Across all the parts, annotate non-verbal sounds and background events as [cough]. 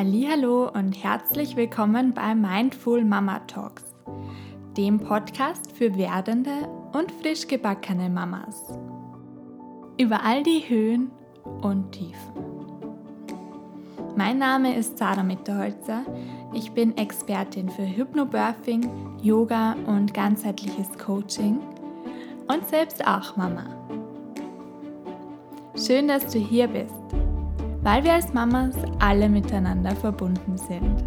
Hallo und herzlich willkommen bei Mindful Mama Talks, dem Podcast für werdende und frisch gebackene Mamas. Über all die Höhen und Tiefen. Mein Name ist Sarah Mitterholzer. Ich bin Expertin für Hypnobirthing, Yoga und ganzheitliches Coaching und selbst auch Mama. Schön, dass du hier bist weil wir als Mamas alle miteinander verbunden sind.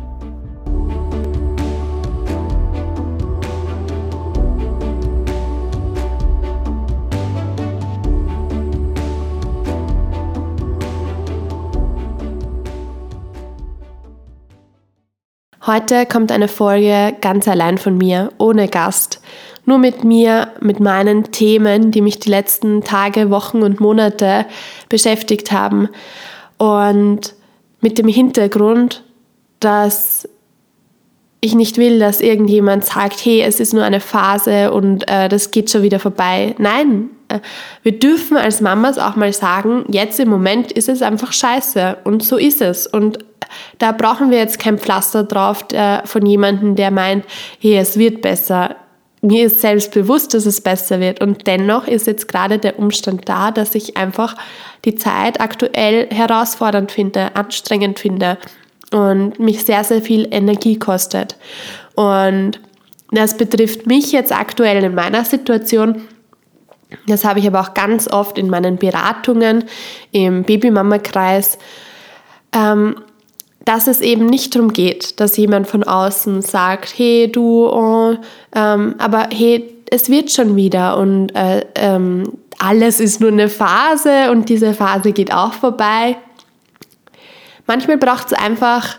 Heute kommt eine Folge ganz allein von mir, ohne Gast. Nur mit mir, mit meinen Themen, die mich die letzten Tage, Wochen und Monate beschäftigt haben. Und mit dem Hintergrund, dass ich nicht will, dass irgendjemand sagt, hey, es ist nur eine Phase und äh, das geht schon wieder vorbei. Nein, äh, wir dürfen als Mamas auch mal sagen, jetzt im Moment ist es einfach scheiße und so ist es. Und da brauchen wir jetzt kein Pflaster drauf der, von jemandem, der meint, hey, es wird besser mir ist selbst bewusst, dass es besser wird. Und dennoch ist jetzt gerade der Umstand da, dass ich einfach die Zeit aktuell herausfordernd finde, anstrengend finde und mich sehr, sehr viel Energie kostet. Und das betrifft mich jetzt aktuell in meiner Situation. Das habe ich aber auch ganz oft in meinen Beratungen im Babymama-Kreis. Ähm, dass es eben nicht darum geht, dass jemand von außen sagt, hey du, oh, ähm, aber hey, es wird schon wieder und äh, ähm, alles ist nur eine Phase und diese Phase geht auch vorbei. Manchmal braucht es einfach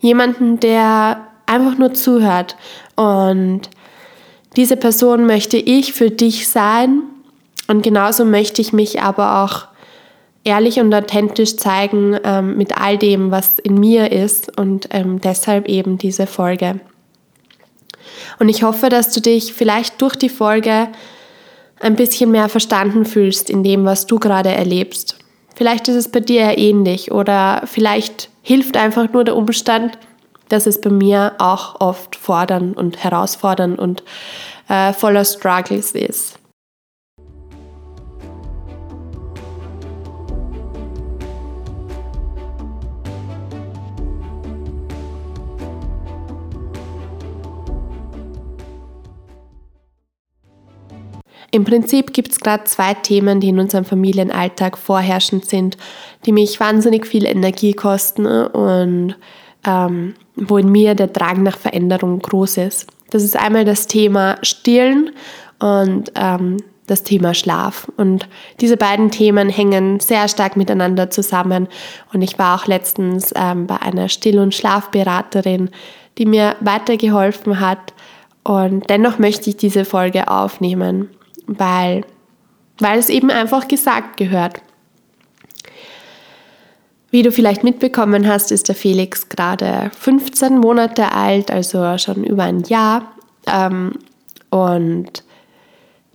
jemanden, der einfach nur zuhört und diese Person möchte ich für dich sein und genauso möchte ich mich aber auch ehrlich und authentisch zeigen ähm, mit all dem, was in mir ist und ähm, deshalb eben diese Folge. Und ich hoffe, dass du dich vielleicht durch die Folge ein bisschen mehr verstanden fühlst in dem, was du gerade erlebst. Vielleicht ist es bei dir ähnlich oder vielleicht hilft einfach nur der Umstand, dass es bei mir auch oft fordern und herausfordern und äh, voller Struggles ist. Im Prinzip gibt es gerade zwei Themen, die in unserem Familienalltag vorherrschend sind, die mich wahnsinnig viel Energie kosten und ähm, wo in mir der Drang nach Veränderung groß ist. Das ist einmal das Thema Stillen und ähm, das Thema Schlaf. Und diese beiden Themen hängen sehr stark miteinander zusammen. Und ich war auch letztens ähm, bei einer Still- und Schlafberaterin, die mir weitergeholfen hat. Und dennoch möchte ich diese Folge aufnehmen weil, weil es eben einfach gesagt gehört. Wie du vielleicht mitbekommen hast, ist der Felix gerade 15 Monate alt, also schon über ein Jahr. Ähm, und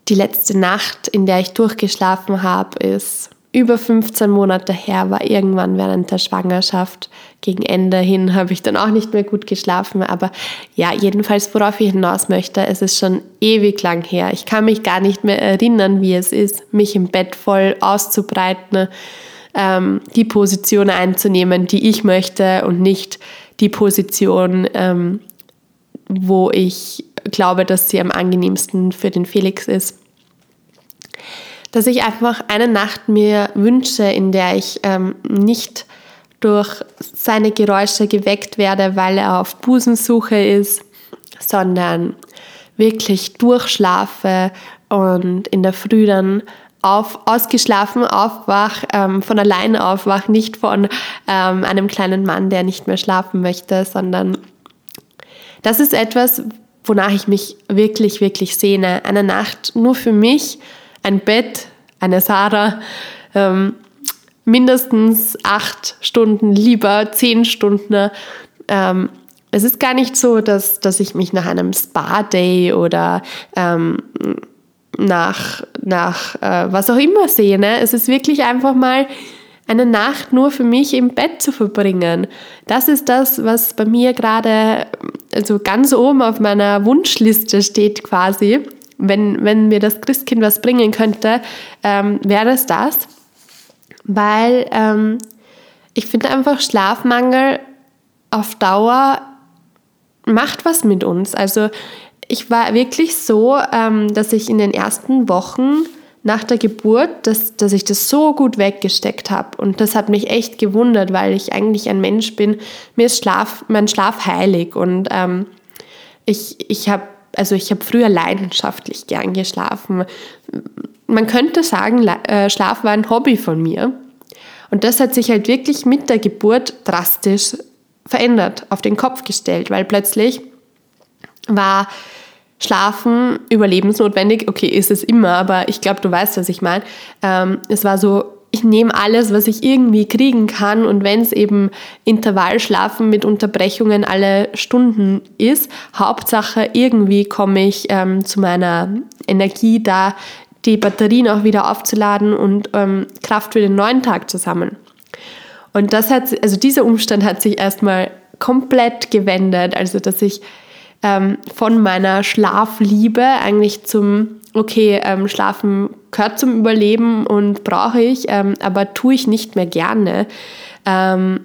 die letzte Nacht, in der ich durchgeschlafen habe, ist über 15 Monate her, war irgendwann während der Schwangerschaft. Gegen Ende hin habe ich dann auch nicht mehr gut geschlafen. Aber ja, jedenfalls, worauf ich hinaus möchte, es ist schon ewig lang her. Ich kann mich gar nicht mehr erinnern, wie es ist, mich im Bett voll auszubreiten, ähm, die Position einzunehmen, die ich möchte und nicht die Position, ähm, wo ich glaube, dass sie am angenehmsten für den Felix ist dass ich einfach eine Nacht mir wünsche, in der ich ähm, nicht durch seine Geräusche geweckt werde, weil er auf Busensuche ist, sondern wirklich durchschlafe und in der Früh dann auf, ausgeschlafen aufwach, ähm, von alleine aufwach, nicht von ähm, einem kleinen Mann, der nicht mehr schlafen möchte, sondern das ist etwas, wonach ich mich wirklich, wirklich sehne. Eine Nacht nur für mich ein Bett, eine Sarah, ähm, mindestens acht Stunden, lieber zehn Stunden. Ähm, es ist gar nicht so, dass, dass ich mich nach einem Spa-Day oder ähm, nach, nach äh, was auch immer sehe. Ne? Es ist wirklich einfach mal eine Nacht nur für mich im Bett zu verbringen. Das ist das, was bei mir gerade also ganz oben auf meiner Wunschliste steht quasi. Wenn, wenn mir das Christkind was bringen könnte, ähm, wäre es das. Weil ähm, ich finde einfach Schlafmangel auf Dauer macht was mit uns. Also ich war wirklich so, ähm, dass ich in den ersten Wochen nach der Geburt, dass, dass ich das so gut weggesteckt habe. Und das hat mich echt gewundert, weil ich eigentlich ein Mensch bin. Mir ist Schlaf, mein Schlaf heilig. Und ähm, ich, ich habe also ich habe früher leidenschaftlich gern geschlafen. Man könnte sagen, äh, Schlaf war ein Hobby von mir. Und das hat sich halt wirklich mit der Geburt drastisch verändert, auf den Kopf gestellt, weil plötzlich war Schlafen überlebensnotwendig. Okay, ist es immer, aber ich glaube, du weißt, was ich meine. Ähm, es war so, ich nehme alles, was ich irgendwie kriegen kann und wenn es eben Intervallschlafen mit Unterbrechungen alle Stunden ist, Hauptsache irgendwie komme ich ähm, zu meiner Energie da, die Batterien auch wieder aufzuladen und ähm, Kraft für den neuen Tag zu sammeln. Und das hat, also dieser Umstand hat sich erstmal komplett gewendet, also dass ich ähm, von meiner Schlafliebe eigentlich zum, okay, ähm, Schlafen gehört zum Überleben und brauche ich, ähm, aber tue ich nicht mehr gerne, ähm,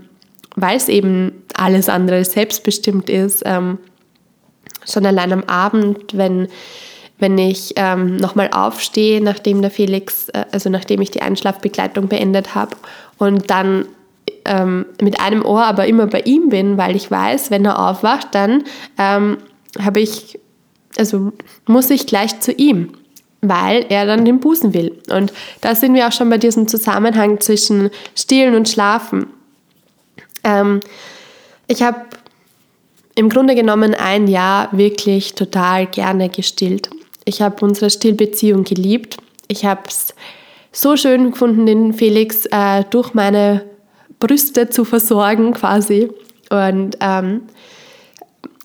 weil es eben alles andere selbstbestimmt ist. Ähm, schon allein am Abend, wenn wenn ich ähm, nochmal aufstehe, nachdem der Felix, äh, also nachdem ich die Einschlafbegleitung beendet habe und dann ähm, mit einem Ohr aber immer bei ihm bin, weil ich weiß, wenn er aufwacht, dann habe ich, also muss ich gleich zu ihm, weil er dann den Busen will. Und da sind wir auch schon bei diesem Zusammenhang zwischen Stillen und Schlafen. Ähm, ich habe im Grunde genommen ein Jahr wirklich total gerne gestillt. Ich habe unsere Stillbeziehung geliebt. Ich habe es so schön gefunden, den Felix äh, durch meine Brüste zu versorgen quasi. Und ähm,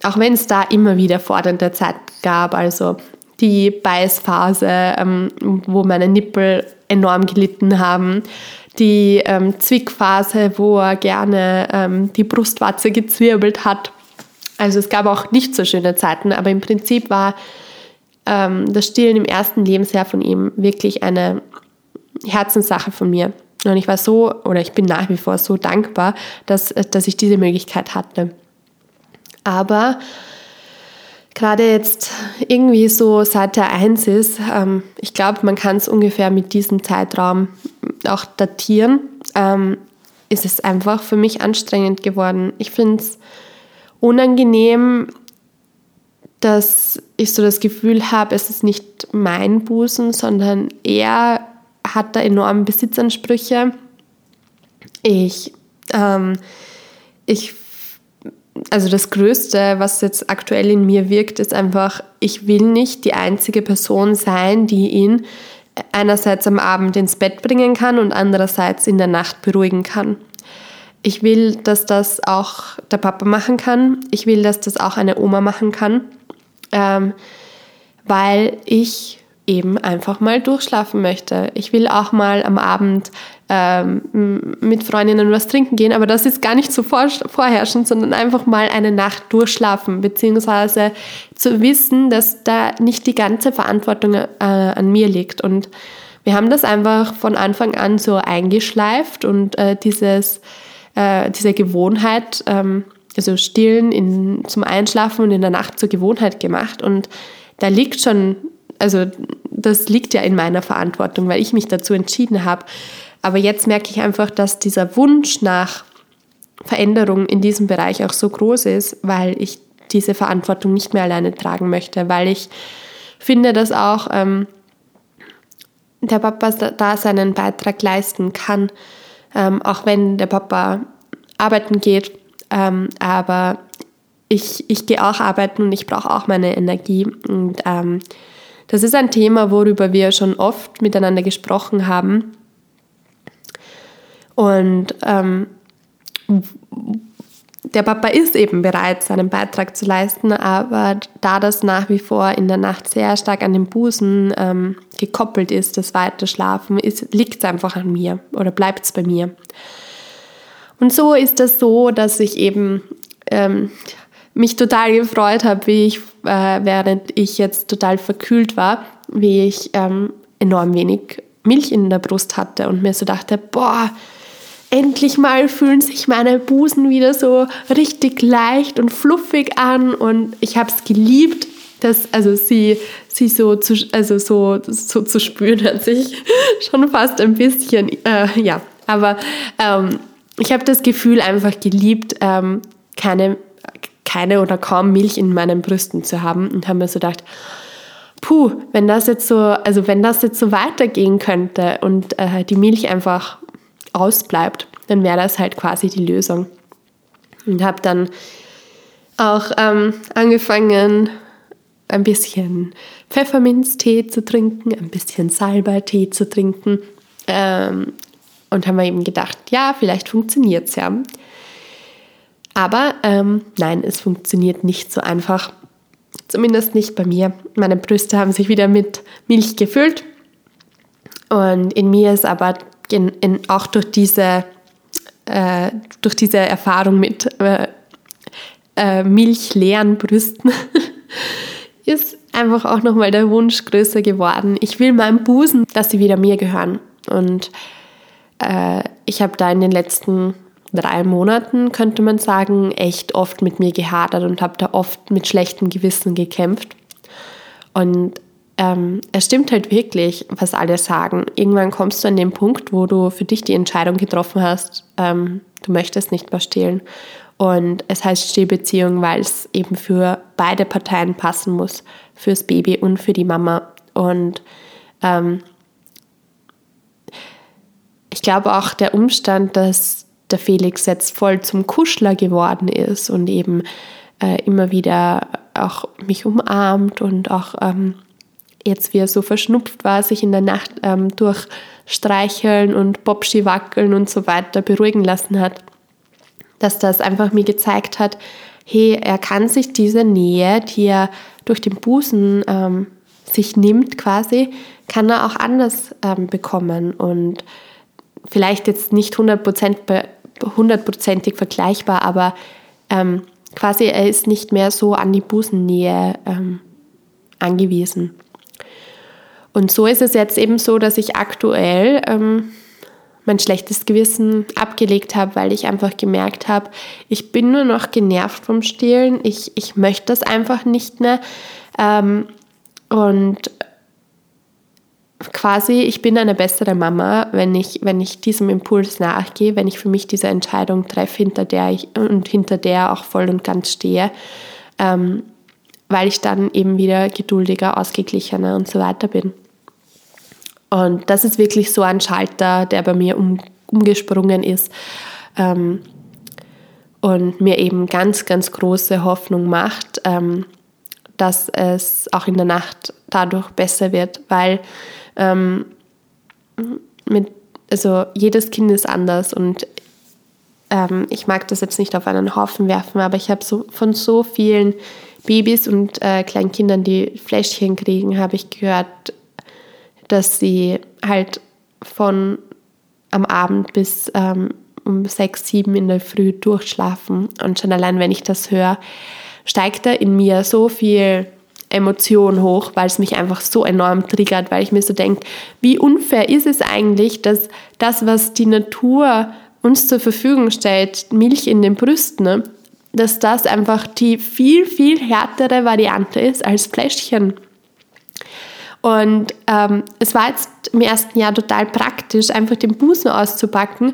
auch wenn es da immer wieder fordernde Zeit gab, also die Beißphase, ähm, wo meine Nippel enorm gelitten haben, die ähm, Zwickphase, wo er gerne ähm, die Brustwarze gezwirbelt hat. Also es gab auch nicht so schöne Zeiten, aber im Prinzip war ähm, das Stillen im ersten Lebensjahr von ihm wirklich eine Herzenssache von mir. Und ich war so, oder ich bin nach wie vor so dankbar, dass, dass ich diese Möglichkeit hatte. Aber gerade jetzt irgendwie so seit der Eins ist, ähm, ich glaube, man kann es ungefähr mit diesem Zeitraum auch datieren, ähm, ist es einfach für mich anstrengend geworden. Ich finde es unangenehm, dass ich so das Gefühl habe, es ist nicht mein Busen, sondern er hat da enorme Besitzansprüche. Ich, ähm, ich, also das Größte, was jetzt aktuell in mir wirkt, ist einfach, ich will nicht die einzige Person sein, die ihn einerseits am Abend ins Bett bringen kann und andererseits in der Nacht beruhigen kann. Ich will, dass das auch der Papa machen kann. Ich will, dass das auch eine Oma machen kann, ähm, weil ich eben einfach mal durchschlafen möchte. Ich will auch mal am Abend ähm, mit Freundinnen was trinken gehen, aber das ist gar nicht so vor, vorherrschend, sondern einfach mal eine Nacht durchschlafen, beziehungsweise zu wissen, dass da nicht die ganze Verantwortung äh, an mir liegt. Und wir haben das einfach von Anfang an so eingeschleift und äh, dieses, äh, diese Gewohnheit, ähm, also Stillen in, zum Einschlafen und in der Nacht zur Gewohnheit gemacht. Und da liegt schon also das liegt ja in meiner Verantwortung, weil ich mich dazu entschieden habe. Aber jetzt merke ich einfach, dass dieser Wunsch nach Veränderung in diesem Bereich auch so groß ist, weil ich diese Verantwortung nicht mehr alleine tragen möchte, weil ich finde, dass auch ähm, der Papa da seinen Beitrag leisten kann, ähm, auch wenn der Papa arbeiten geht. Ähm, aber ich, ich gehe auch arbeiten und ich brauche auch meine Energie. Und ähm, das ist ein Thema, worüber wir schon oft miteinander gesprochen haben. Und ähm, der Papa ist eben bereit, seinen Beitrag zu leisten, aber da das nach wie vor in der Nacht sehr stark an den Busen ähm, gekoppelt ist, das Weiterschlafen, liegt es einfach an mir oder bleibt es bei mir. Und so ist es so, dass ich eben ähm, mich total gefreut habe, wie ich, äh, während ich jetzt total verkühlt war, wie ich ähm, enorm wenig Milch in der Brust hatte und mir so dachte, boah, endlich mal fühlen sich meine Busen wieder so richtig leicht und fluffig an. Und ich habe es geliebt, dass also sie sie so zu also so so zu spüren hat sich [laughs] schon fast ein bisschen äh, ja. Aber ähm, ich habe das Gefühl einfach geliebt ähm, keine keine oder kaum Milch in meinen Brüsten zu haben und habe mir so gedacht puh wenn das jetzt so also wenn das jetzt so weitergehen könnte und äh, die Milch einfach ausbleibt, dann wäre das halt quasi die Lösung. Und habe dann auch ähm, angefangen, ein bisschen Pfefferminztee zu trinken, ein bisschen Salbeitee zu trinken. Ähm, und haben wir eben gedacht, ja, vielleicht funktioniert es ja. Aber ähm, nein, es funktioniert nicht so einfach. Zumindest nicht bei mir. Meine Brüste haben sich wieder mit Milch gefüllt. Und in mir ist aber in, in, auch durch diese, äh, durch diese Erfahrung mit äh, äh, milchleeren Brüsten [laughs] ist einfach auch nochmal der Wunsch größer geworden. Ich will meinem Busen, dass sie wieder mir gehören. Und äh, ich habe da in den letzten drei Monaten, könnte man sagen, echt oft mit mir gehadert und habe da oft mit schlechtem Gewissen gekämpft. Und ähm, es stimmt halt wirklich, was alle sagen. Irgendwann kommst du an den Punkt, wo du für dich die Entscheidung getroffen hast, ähm, du möchtest nicht mehr stillen. Und es heißt Stillbeziehung, weil es eben für beide Parteien passen muss, fürs Baby und für die Mama. Und ähm, ich glaube auch der Umstand, dass der Felix jetzt voll zum Kuschler geworden ist und eben äh, immer wieder auch mich umarmt und auch ähm, jetzt wie er so verschnupft war, sich in der Nacht ähm, durch Streicheln und Bobschi wackeln und so weiter beruhigen lassen hat, dass das einfach mir gezeigt hat, hey, er kann sich diese Nähe, die er durch den Busen ähm, sich nimmt quasi, kann er auch anders ähm, bekommen. Und vielleicht jetzt nicht hundertprozentig vergleichbar, aber ähm, quasi er ist nicht mehr so an die Busennähe ähm, angewiesen. Und so ist es jetzt eben so, dass ich aktuell ähm, mein schlechtes Gewissen abgelegt habe, weil ich einfach gemerkt habe, ich bin nur noch genervt vom Stillen, ich, ich möchte das einfach nicht mehr. Ähm, und quasi, ich bin eine bessere Mama, wenn ich, wenn ich diesem Impuls nachgehe, wenn ich für mich diese Entscheidung treffe, hinter der ich und hinter der auch voll und ganz stehe. Ähm, weil ich dann eben wieder geduldiger, ausgeglichener und so weiter bin. Und das ist wirklich so ein Schalter, der bei mir um, umgesprungen ist ähm, und mir eben ganz, ganz große Hoffnung macht, ähm, dass es auch in der Nacht dadurch besser wird, weil ähm, mit, also jedes Kind ist anders und ähm, ich mag das jetzt nicht auf einen Haufen werfen, aber ich habe so, von so vielen Babys und äh, kleinen die Fläschchen kriegen, habe ich gehört, dass sie halt von am Abend bis ähm, um sechs, sieben in der Früh durchschlafen. Und schon allein, wenn ich das höre, steigt da in mir so viel Emotion hoch, weil es mich einfach so enorm triggert, weil ich mir so denke, wie unfair ist es eigentlich, dass das, was die Natur uns zur Verfügung stellt, Milch in den Brüsten, ne, dass das einfach die viel, viel härtere Variante ist als Fläschchen. Und ähm, es war jetzt im ersten Jahr total praktisch, einfach den Busen auszupacken.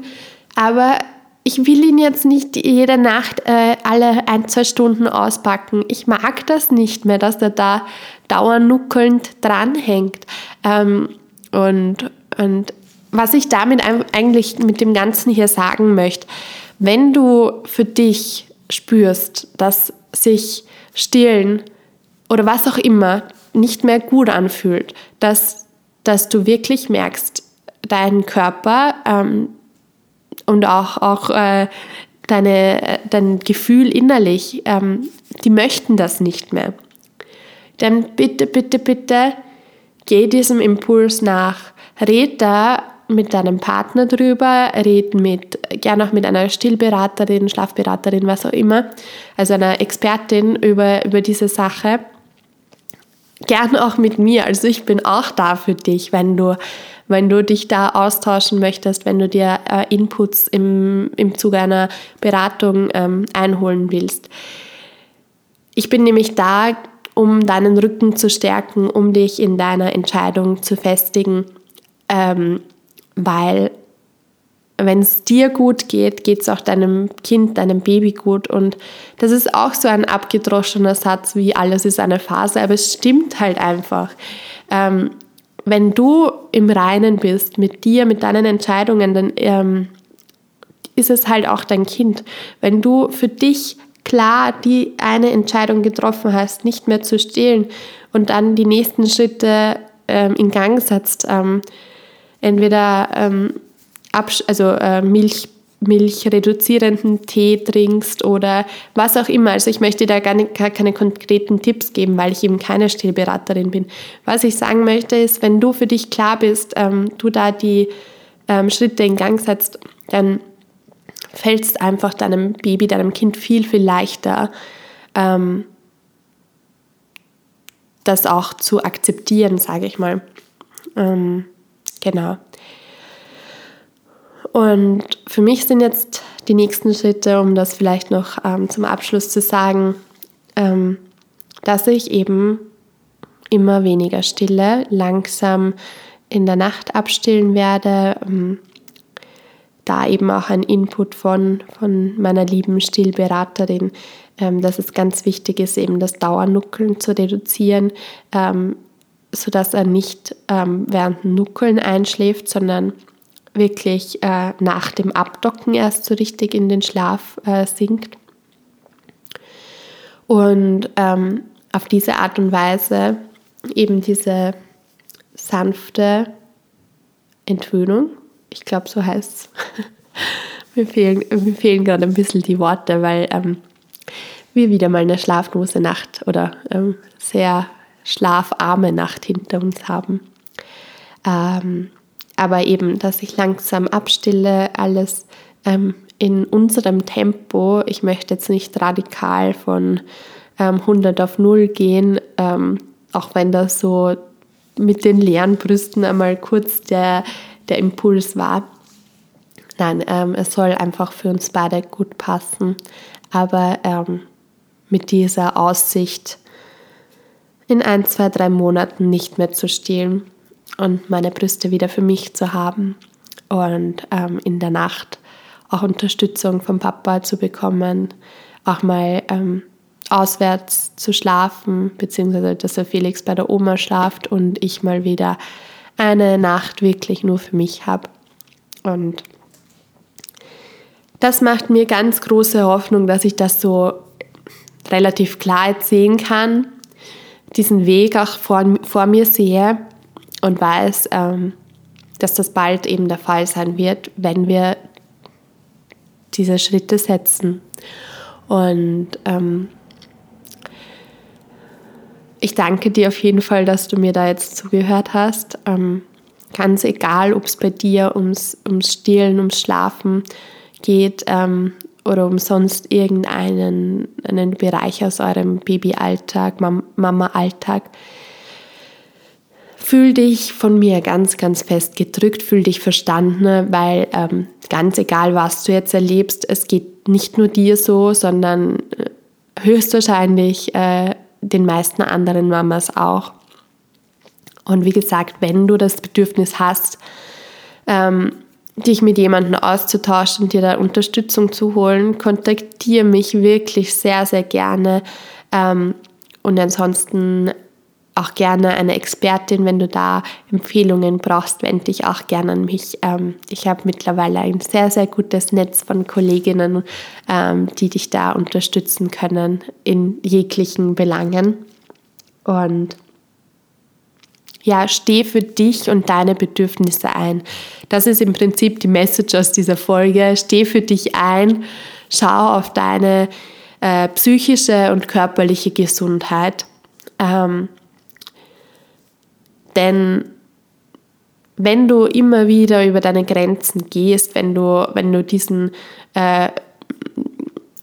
Aber ich will ihn jetzt nicht jede Nacht äh, alle ein, zwei Stunden auspacken. Ich mag das nicht mehr, dass er da dauernuckelnd dranhängt. Ähm, und, und was ich damit eigentlich mit dem Ganzen hier sagen möchte, wenn du für dich spürst, dass sich stillen oder was auch immer nicht mehr gut anfühlt, dass, dass du wirklich merkst, dein Körper ähm, und auch, auch äh, deine, dein Gefühl innerlich, ähm, die möchten das nicht mehr. Dann bitte, bitte, bitte geh diesem Impuls nach. Red da mit deinem Partner drüber, red mit, gerne auch mit einer Stillberaterin, Schlafberaterin, was auch immer, also einer Expertin über, über diese Sache. Gerne auch mit mir, also ich bin auch da für dich, wenn du, wenn du dich da austauschen möchtest, wenn du dir äh, Inputs im, im Zuge einer Beratung ähm, einholen willst. Ich bin nämlich da, um deinen Rücken zu stärken, um dich in deiner Entscheidung zu festigen. Ähm, weil wenn es dir gut geht, geht es auch deinem Kind, deinem Baby gut. Und das ist auch so ein abgedroschener Satz wie alles ist eine Phase, aber es stimmt halt einfach. Ähm, wenn du im Reinen bist mit dir, mit deinen Entscheidungen, dann ähm, ist es halt auch dein Kind. Wenn du für dich klar die eine Entscheidung getroffen hast, nicht mehr zu stehlen und dann die nächsten Schritte ähm, in Gang setzt, ähm, entweder ähm, also äh, Milch, milchreduzierenden Tee trinkst oder was auch immer. Also ich möchte da gar, nicht, gar keine konkreten Tipps geben, weil ich eben keine Stillberaterin bin. Was ich sagen möchte ist, wenn du für dich klar bist, ähm, du da die ähm, Schritte in Gang setzt, dann fällt es einfach deinem Baby, deinem Kind viel, viel leichter, ähm, das auch zu akzeptieren, sage ich mal. Ähm, Genau. Und für mich sind jetzt die nächsten Schritte, um das vielleicht noch ähm, zum Abschluss zu sagen, ähm, dass ich eben immer weniger stille, langsam in der Nacht abstillen werde. Ähm, da eben auch ein Input von, von meiner lieben Stillberaterin, ähm, dass es ganz wichtig ist, eben das Dauernuckeln zu reduzieren. Ähm, sodass er nicht ähm, während Nuckeln einschläft, sondern wirklich äh, nach dem Abdocken erst so richtig in den Schlaf äh, sinkt. Und ähm, auf diese Art und Weise eben diese sanfte Entwöhnung, ich glaube, so heißt es. [laughs] mir, fehlen, mir fehlen gerade ein bisschen die Worte, weil ähm, wir wieder mal eine schlaflose Nacht oder ähm, sehr schlafarme Nacht hinter uns haben. Ähm, aber eben, dass ich langsam abstille, alles ähm, in unserem Tempo. Ich möchte jetzt nicht radikal von ähm, 100 auf 0 gehen, ähm, auch wenn das so mit den leeren Brüsten einmal kurz der, der Impuls war. Nein, ähm, es soll einfach für uns beide gut passen, aber ähm, mit dieser Aussicht, in ein, zwei, drei Monaten nicht mehr zu stillen und meine Brüste wieder für mich zu haben und ähm, in der Nacht auch Unterstützung vom Papa zu bekommen, auch mal ähm, auswärts zu schlafen, beziehungsweise dass der Felix bei der Oma schlaft und ich mal wieder eine Nacht wirklich nur für mich habe. Und das macht mir ganz große Hoffnung, dass ich das so relativ klar jetzt sehen kann diesen Weg auch vor, vor mir sehe und weiß, ähm, dass das bald eben der Fall sein wird, wenn wir diese Schritte setzen. Und ähm, ich danke dir auf jeden Fall, dass du mir da jetzt zugehört hast. Ähm, ganz egal, ob es bei dir ums, ums Stillen, ums Schlafen geht ähm, oder um sonst irgendeinen einen Bereich aus eurem Babyalltag, Mama-Alltag. Fühl dich von mir ganz, ganz fest gedrückt, fühl dich verstanden, weil ähm, ganz egal, was du jetzt erlebst, es geht nicht nur dir so, sondern äh, höchstwahrscheinlich äh, den meisten anderen Mamas auch. Und wie gesagt, wenn du das Bedürfnis hast, ähm, dich mit jemandem auszutauschen, dir da Unterstützung zu holen, kontaktiere mich wirklich sehr, sehr gerne. Ähm, und ansonsten auch gerne eine Expertin, wenn du da Empfehlungen brauchst, wende dich auch gerne an mich. Ähm, ich habe mittlerweile ein sehr, sehr gutes Netz von Kolleginnen, ähm, die dich da unterstützen können in jeglichen Belangen. Und ja, steh für dich und deine Bedürfnisse ein. Das ist im Prinzip die Message aus dieser Folge. Steh für dich ein, schau auf deine äh, psychische und körperliche Gesundheit. Ähm, denn wenn du immer wieder über deine Grenzen gehst, wenn du, wenn du diesen äh,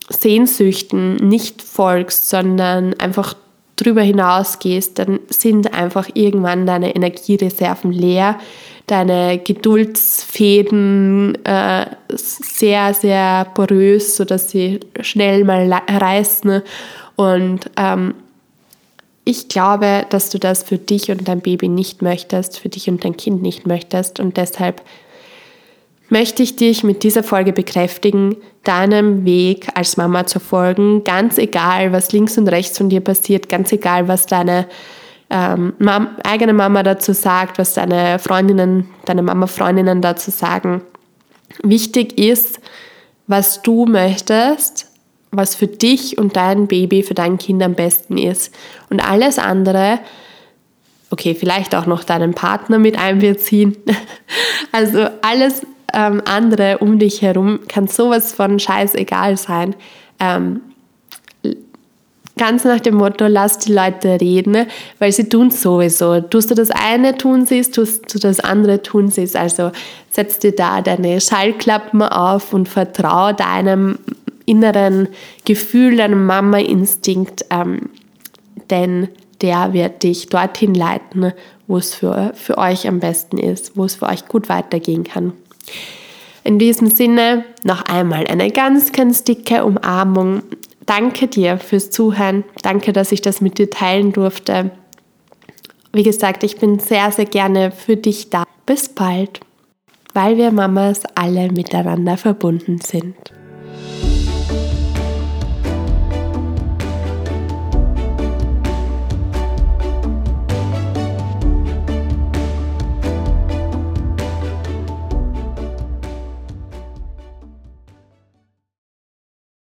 Sehnsüchten nicht folgst, sondern einfach drüber hinausgehst, dann sind einfach irgendwann deine Energiereserven leer, deine Geduldsfäden äh, sehr, sehr porös, sodass sie schnell mal reißen. Und ähm, ich glaube, dass du das für dich und dein Baby nicht möchtest, für dich und dein Kind nicht möchtest. Und deshalb möchte ich dich mit dieser Folge bekräftigen, deinem Weg als Mama zu folgen, ganz egal, was links und rechts von dir passiert, ganz egal, was deine ähm, Mam eigene Mama dazu sagt, was deine Freundinnen, deine Mama-Freundinnen dazu sagen. Wichtig ist, was du möchtest, was für dich und dein Baby, für dein Kind am besten ist. Und alles andere, okay, vielleicht auch noch deinen Partner mit einbeziehen. [laughs] Also alles ähm, andere um dich herum kann sowas von scheißegal sein. Ähm, Ganz nach dem Motto, lass die Leute reden, weil sie tun sowieso. Tust du das eine, tun sie es, tust du das andere, tun sie es. Also setz dir da deine Schallklappen auf und vertraue deinem inneren Gefühl, deinem Mama-Instinkt, ähm, denn der wird dich dorthin leiten, wo es für, für euch am besten ist, wo es für euch gut weitergehen kann. In diesem Sinne noch einmal eine ganz, ganz dicke Umarmung danke dir fürs Zuhören. Danke, dass ich das mit dir teilen durfte. Wie gesagt, ich bin sehr, sehr gerne für dich da. Bis bald, weil wir Mamas alle miteinander verbunden sind.